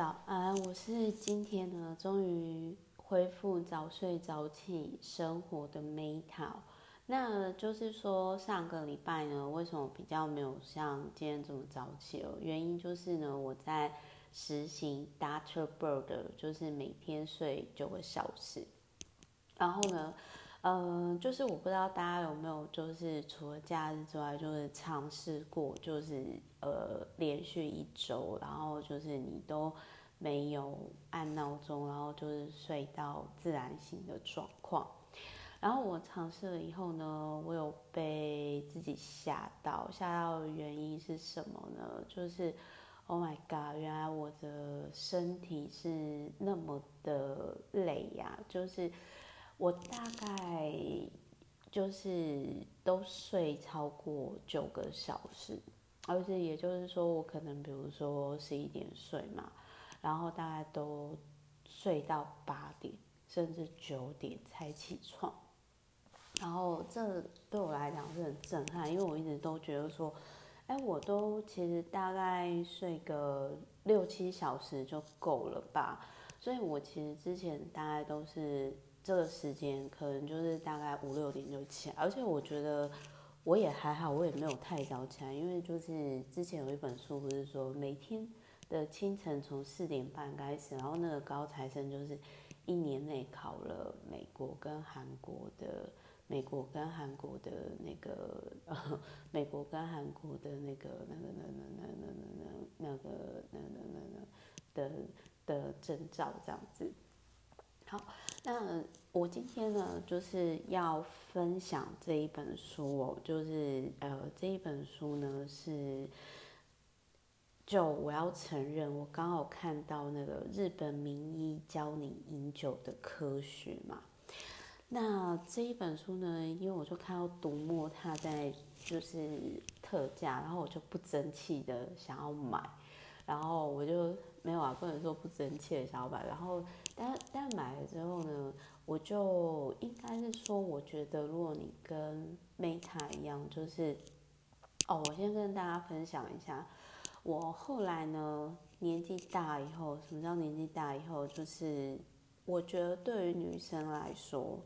早安，我是今天呢，终于恢复早睡早起生活的 Meta。那就是说，上个礼拜呢，为什么比较没有像今天这么早起哦？原因就是呢，我在实行 Dr. Bird，就是每天睡九个小时。然后呢，嗯、呃，就是我不知道大家有没有，就是除了假日之外，就是尝试过，就是呃，连续一周，然后就是你都没有按闹钟，然后就是睡到自然醒的状况。然后我尝试了以后呢，我有被自己吓到，吓到的原因是什么呢？就是，Oh my God，原来我的身体是那么的累呀！就是我大概就是都睡超过九个小时，而且也就是说，我可能比如说十一点睡嘛，然后大概都睡到八点甚至九点才起床。然后这对我来讲是很震撼，因为我一直都觉得说，哎，我都其实大概睡个六七小时就够了吧。所以我其实之前大概都是这个时间，可能就是大概五六点就起来，而且我觉得我也还好，我也没有太早起来，因为就是之前有一本书不是说每天的清晨从四点半开始，然后那个高材生就是一年内考了美国跟韩国的。美国跟韩国的那个，呃，美国跟韩国的那个那个那那那那那那个那那那那的的证照这样子。好，那我今天呢就是要分享这一本书哦，就是呃这一本书呢是，就我要承认，我刚好看到那个日本名医教你饮酒的科学嘛。那这一本书呢，因为我就看到读墨它在就是特价，然后我就不争气的想要买，然后我就没有啊，不能说不争气的想要买，然后但但买了之后呢，我就应该是说，我觉得如果你跟 Meta 一样，就是哦，我先跟大家分享一下，我后来呢年纪大以后，什么叫年纪大以后？就是我觉得对于女生来说。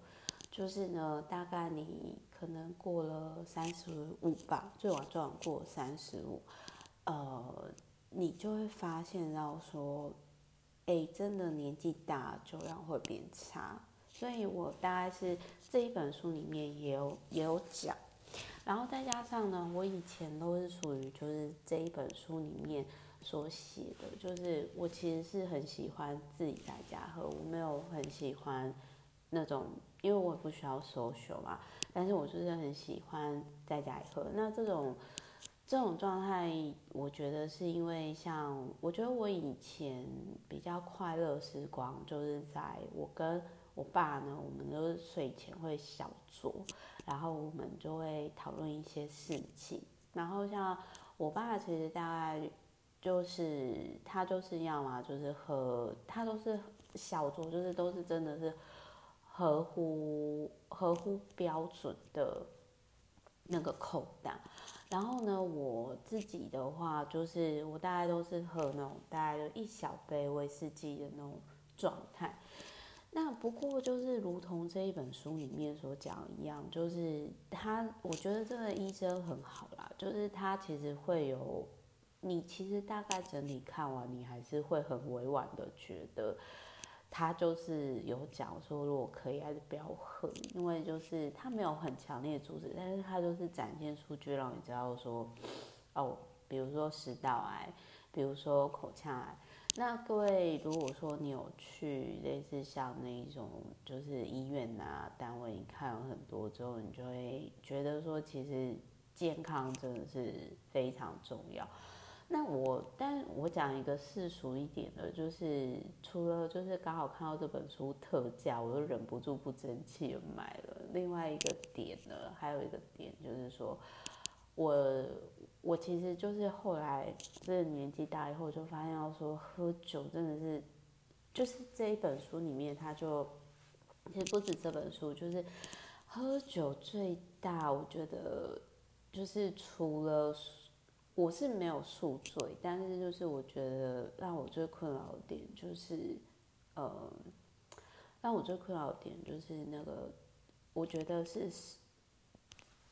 就是呢，大概你可能过了三十五吧，最晚最晚过三十五，呃，你就会发现到说，哎、真的年纪大酒量会变差。所以我大概是这一本书里面也有也有讲，然后再加上呢，我以前都是属于就是这一本书里面所写的，就是我其实是很喜欢自己在家喝，我没有很喜欢那种。因为我也不需要收袖嘛，但是我就是很喜欢在家里喝。那这种这种状态，我觉得是因为像，我觉得我以前比较快乐时光，就是在我跟我爸呢，我们都是睡前会小酌，然后我们就会讨论一些事情。然后像我爸，其实大概就是他就是要嘛，就是喝，他都是小酌，就是都是真的是。合乎合乎标准的那个口袋，然后呢，我自己的话就是我大概都是喝那种大概就一小杯威士忌的那种状态。那不过就是如同这一本书里面所讲一样，就是他我觉得这个医生很好啦，就是他其实会有你其实大概整体看完，你还是会很委婉的觉得。他就是有讲说，如果可以还是不要喝，因为就是他没有很强烈的阻止，但是他就是展现出去让你知道说，哦，比如说食道癌，比如说口腔癌。那各位如果说你有去类似像那一种就是医院啊单位，你看了很多之后，你就会觉得说，其实健康真的是非常重要。那我，但我讲一个世俗一点的，就是除了就是刚好看到这本书特价，我就忍不住不争气的买了。另外一个点呢，还有一个点就是说，我我其实就是后来这个年纪大以后，就发现到说喝酒真的是，就是这一本书里面，他就其实不止这本书，就是喝酒最大，我觉得就是除了。我是没有宿醉，但是就是我觉得让我最困扰的点就是，呃，让我最困扰的点就是那个，我觉得是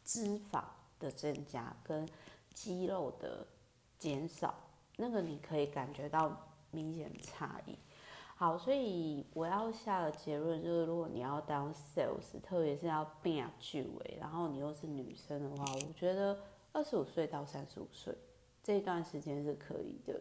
脂肪的增加跟肌肉的减少，那个你可以感觉到明显差异。好，所以我要下的结论就是，如果你要当 sales，特别是要变巨尾，然后你又是女生的话，我觉得。二十五岁到三十五岁这一段时间是可以的，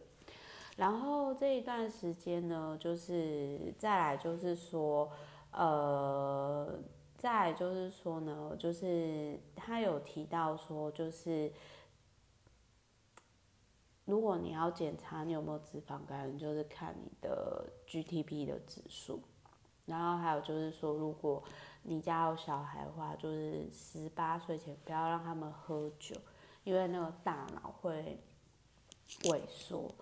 然后这一段时间呢，就是再来就是说，呃，再就是说呢，就是他有提到说，就是如果你要检查你有没有脂肪肝，就是看你的 GTP 的指数，然后还有就是说，如果你家有小孩的话，就是十八岁前不要让他们喝酒。因为那个大脑会萎缩，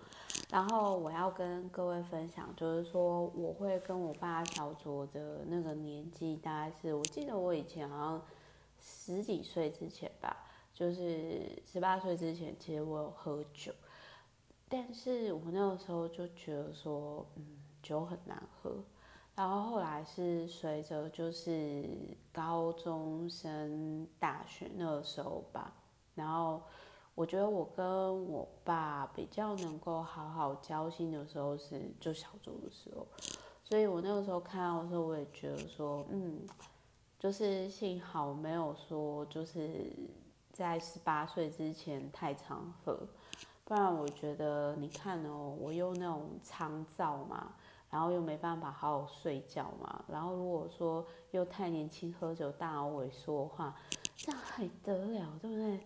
然后我要跟各位分享，就是说我会跟我爸小酌的那个年纪，大概是我记得我以前好像十几岁之前吧，就是十八岁之前，其实我有喝酒，但是我那个时候就觉得说，嗯，酒很难喝，然后后来是随着就是高中升大学那个时候吧。然后我觉得我跟我爸比较能够好好交心的时候是就小酌的时候，所以我那个时候看到的时候，我也觉得说，嗯，就是幸好没有说就是在十八岁之前太常喝，不然我觉得你看哦，我又那种肠躁嘛，然后又没办法好好睡觉嘛，然后如果说又太年轻喝酒大脑萎缩的话，这还得了，对不对？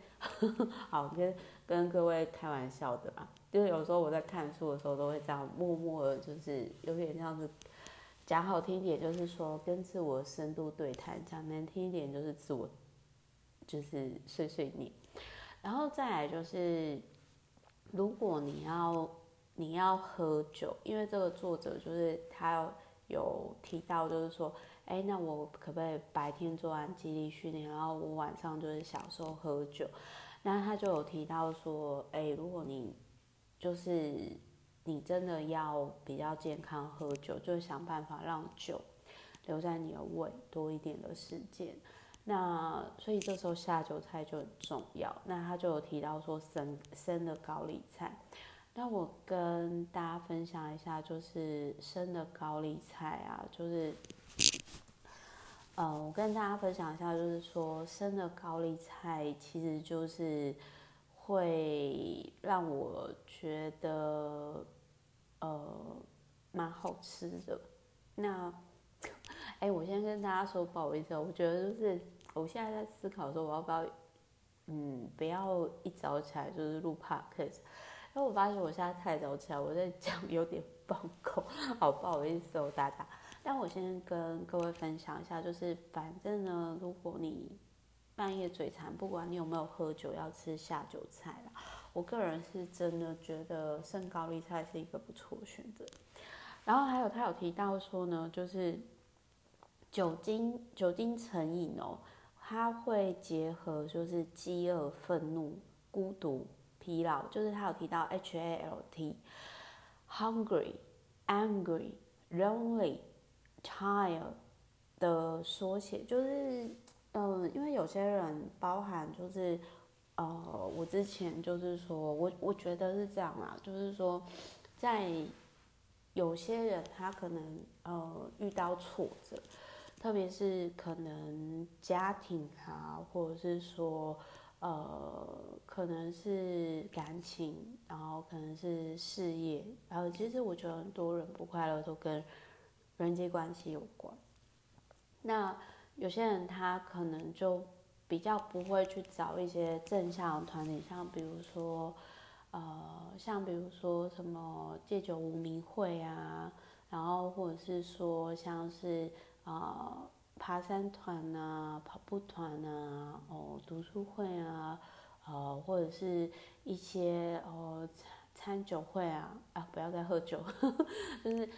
好，跟跟各位开玩笑的嘛，就是有时候我在看书的时候，都会这样默默的，就是有点像是讲好听一点，就是说跟自我深度对谈；讲难听一点，就是自我就是碎碎念。然后再来就是，如果你要你要喝酒，因为这个作者就是他有提到，就是说。哎，那我可不可以白天做完肌力训练，然后我晚上就是享受喝酒？那他就有提到说，哎，如果你就是你真的要比较健康喝酒，就想办法让酒留在你的胃多一点的时间。那所以这时候下酒菜就很重要。那他就有提到说生生的高丽菜。那我跟大家分享一下，就是生的高丽菜啊，就是。呃，我跟大家分享一下，就是说生的高丽菜其实就是会让我觉得呃蛮好吃的。那哎，我先跟大家说不好意思，我觉得就是我现在在思考说我要不要嗯不要一早起来就是录 podcast，因为我发现我现在太早起来，我在讲有点 放空，好不好意思哦，大家。但我先跟各位分享一下，就是反正呢，如果你半夜嘴馋，不管你有没有喝酒，要吃下酒菜啦。我个人是真的觉得圣高丽菜是一个不错的选择。然后还有他有提到说呢，就是酒精酒精成瘾哦，它会结合就是饥饿、愤怒、孤独、疲劳，就是他有提到 H A L T，hungry、angry、lonely。Child 的缩写就是，嗯、因为有些人包含就是，呃，我之前就是说我我觉得是这样啦，就是说，在有些人他可能呃遇到挫折，特别是可能家庭啊，或者是说呃可能是感情，然后可能是事业，然后其实我觉得很多人不快乐都跟。人际关系有关，那有些人他可能就比较不会去找一些正向的团体，像比如说，呃，像比如说什么戒酒无名会啊，然后或者是说像是呃爬山团啊、跑步团啊、哦读书会啊，呃或者是一些哦餐酒会啊啊不要再喝酒，就是。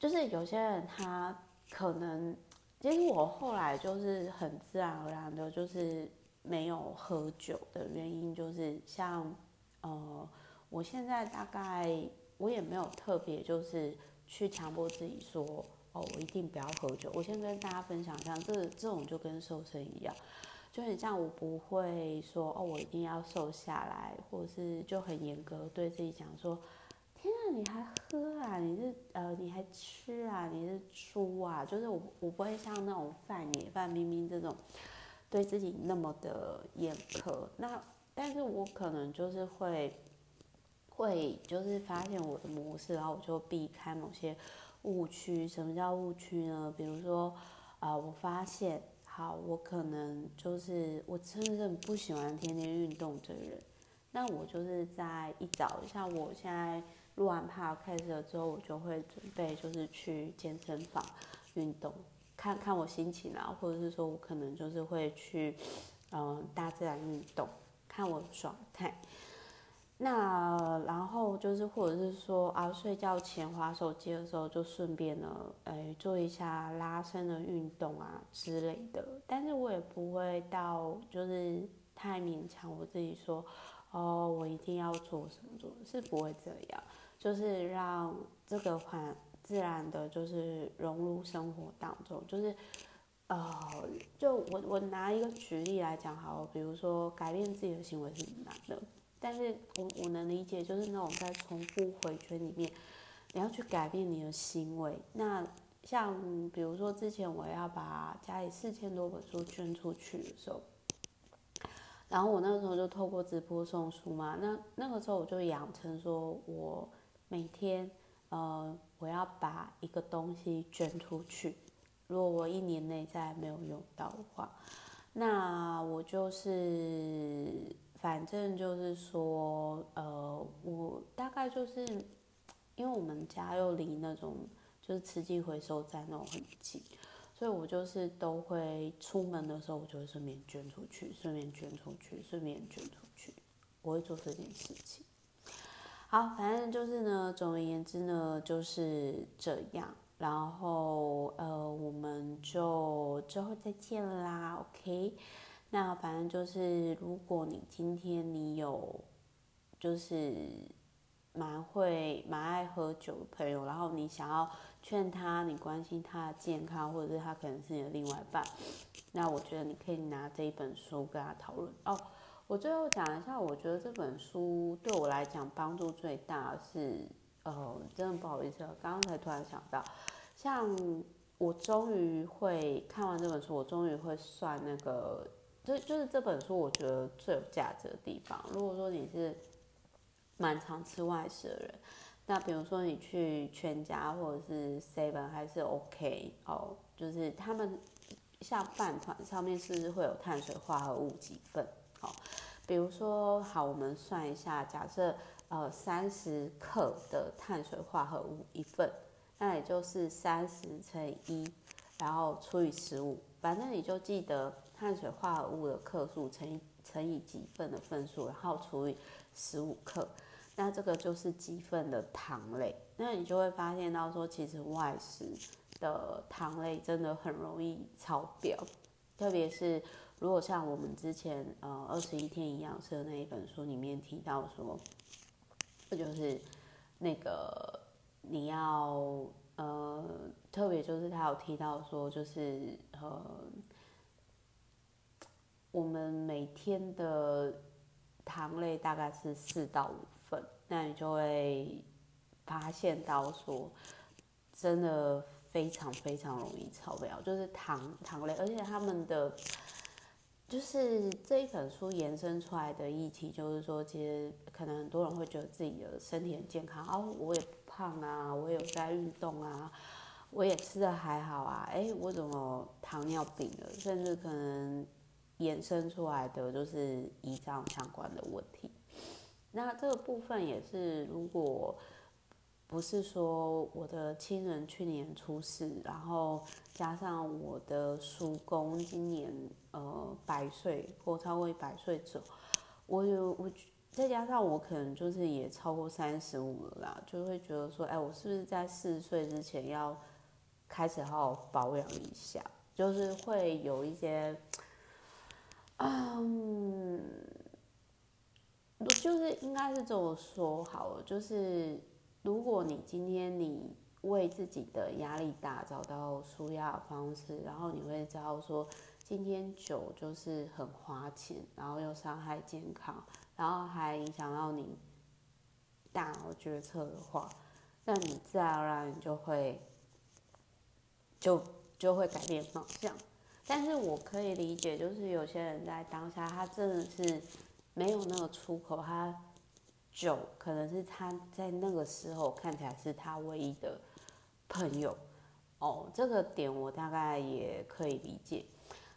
就是有些人他可能，其实我后来就是很自然而然的，就是没有喝酒的原因，就是像呃，我现在大概我也没有特别就是去强迫自己说，哦，我一定不要喝酒。我先跟大家分享一下，这这种就跟瘦身一样，就很像我不会说，哦，我一定要瘦下来，或者是就很严格对自己讲说。你还喝啊？你是呃，你还吃啊？你是猪啊？就是我，我不会像那种范爷、范冰冰这种对自己那么的严苛。那但是我可能就是会会就是发现我的模式，然后我就避开某些误区。什么叫误区呢？比如说啊、我发现好，我可能就是我真的很不喜欢天天运动的人。那我就是在一早，像我现在。录完 podcast 了之后，我就会准备就是去健身房运动，看看我心情啊，或者是说我可能就是会去嗯、大自然运动，看我状态。那然后就是或者是说啊睡觉前划手机的时候，就顺便呢哎做一下拉伸的运动啊之类的。但是我也不会到就是太勉强我自己说哦我一定要做什么做，是不会这样。就是让这个环自然的，就是融入生活当中。就是，呃，就我我拿一个举例来讲好，比如说改变自己的行为是难的，但是我我能理解，就是那种在重复回圈里面，你要去改变你的行为。那像比如说之前我要把家里四千多本书捐出去的时候，然后我那个时候就透过直播送书嘛，那那个时候我就养成说我。每天，呃，我要把一个东西捐出去。如果我一年内再没有用到的话，那我就是，反正就是说，呃，我大概就是，因为我们家又离那种就是慈济回收站那种很近，所以我就是都会出门的时候，我就会顺便捐出去，顺便捐出去，顺便捐出去，我会做这件事情。好，反正就是呢，总而言之呢，就是这样。然后呃，我们就之后再见啦，OK？那反正就是，如果你今天你有就是蛮会蛮爱喝酒的朋友，然后你想要劝他，你关心他的健康，或者是他可能是你的另外一半，那我觉得你可以拿这一本书跟他讨论哦。我最后讲一下，我觉得这本书对我来讲帮助最大是，呃，真的不好意思，刚刚才突然想到，像我终于会看完这本书，我终于会算那个，就就是这本书我觉得最有价值的地方。如果说你是蛮常吃外食的人，那比如说你去全家或者是 Seven 还是 OK 哦，就是他们像饭团上面是不是会有碳水化合物几份？哦，比如说，好，我们算一下，假设呃三十克的碳水化合物一份，那也就是三十乘一，然后除以十五，反正你就记得碳水化合物的克数乘以乘以几份的份数，然后除以十五克，那这个就是几份的糖类，那你就会发现到说，其实外食的糖类真的很容易超标，特别是。如果像我们之前呃二十一天营养师的那一本书里面提到说，这就是那个你要呃特别就是他有提到说就是呃我们每天的糖类大概是四到五那你就会发现到说真的非常非常容易超标，就是糖糖类，而且他们的。就是这一本书延伸出来的议题，就是说，其实可能很多人会觉得自己的身体很健康啊，我也不胖啊，我也有在运动啊，我也吃的还好啊，哎，我怎么糖尿病了？甚至可能延伸出来的就是胰脏相关的问题。那这个部分也是，如果。不是说我的亲人去年出事，然后加上我的叔公今年呃百岁或超过一百岁走，我有我再加上我可能就是也超过三十五了啦，就会觉得说，哎，我是不是在四十岁之前要开始好好保养一下？就是会有一些，嗯。就是应该是这么说好了，就是如果你今天你为自己的压力大找到舒压方式，然后你会知道说，今天酒就是很花钱，然后又伤害健康，然后还影响到你大脑决策的话，那你自然而然就会就就会改变方向。但是我可以理解，就是有些人在当下，他真的是。没有那个出口，他酒可能是他在那个时候看起来是他唯一的朋友哦，这个点我大概也可以理解。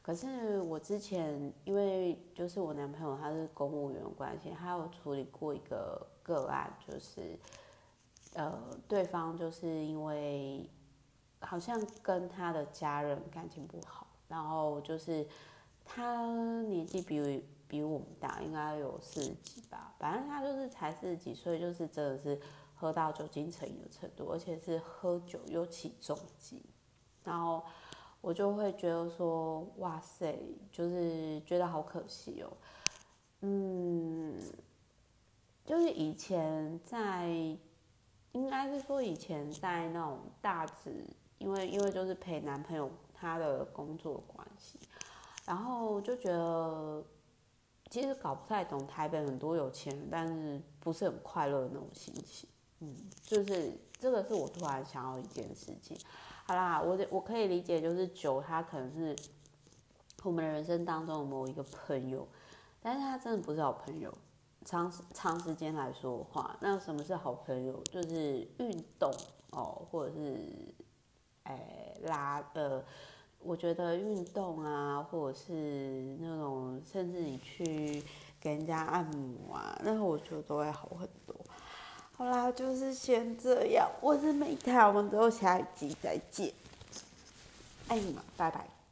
可是我之前因为就是我男朋友他是公务员关系，他有处理过一个个案，就是呃对方就是因为好像跟他的家人感情不好，然后就是他年纪比。比我们大，应该有四十几吧。反正他就是才四十几岁，就是真的是喝到酒精成瘾的程度，而且是喝酒又起重机。然后我就会觉得说，哇塞，就是觉得好可惜哦。嗯，就是以前在，应该是说以前在那种大直，因为因为就是陪男朋友他的工作关系，然后就觉得。其实搞不太懂台北很多有钱人，但是不是很快乐的那种心情。嗯，就是这个是我突然想要一件事情。好啦，我我可以理解，就是酒它可能是我们的人生当中的某一个朋友，但是他真的不是好朋友。长长时间来说的话，那什么是好朋友？就是运动哦，或者是哎拉呃。我觉得运动啊，或者是那种，甚至你去给人家按摩啊，那我觉得都会好很多。好啦，就是先这样。我是美太，我们之后下一集再见。爱你们，拜拜。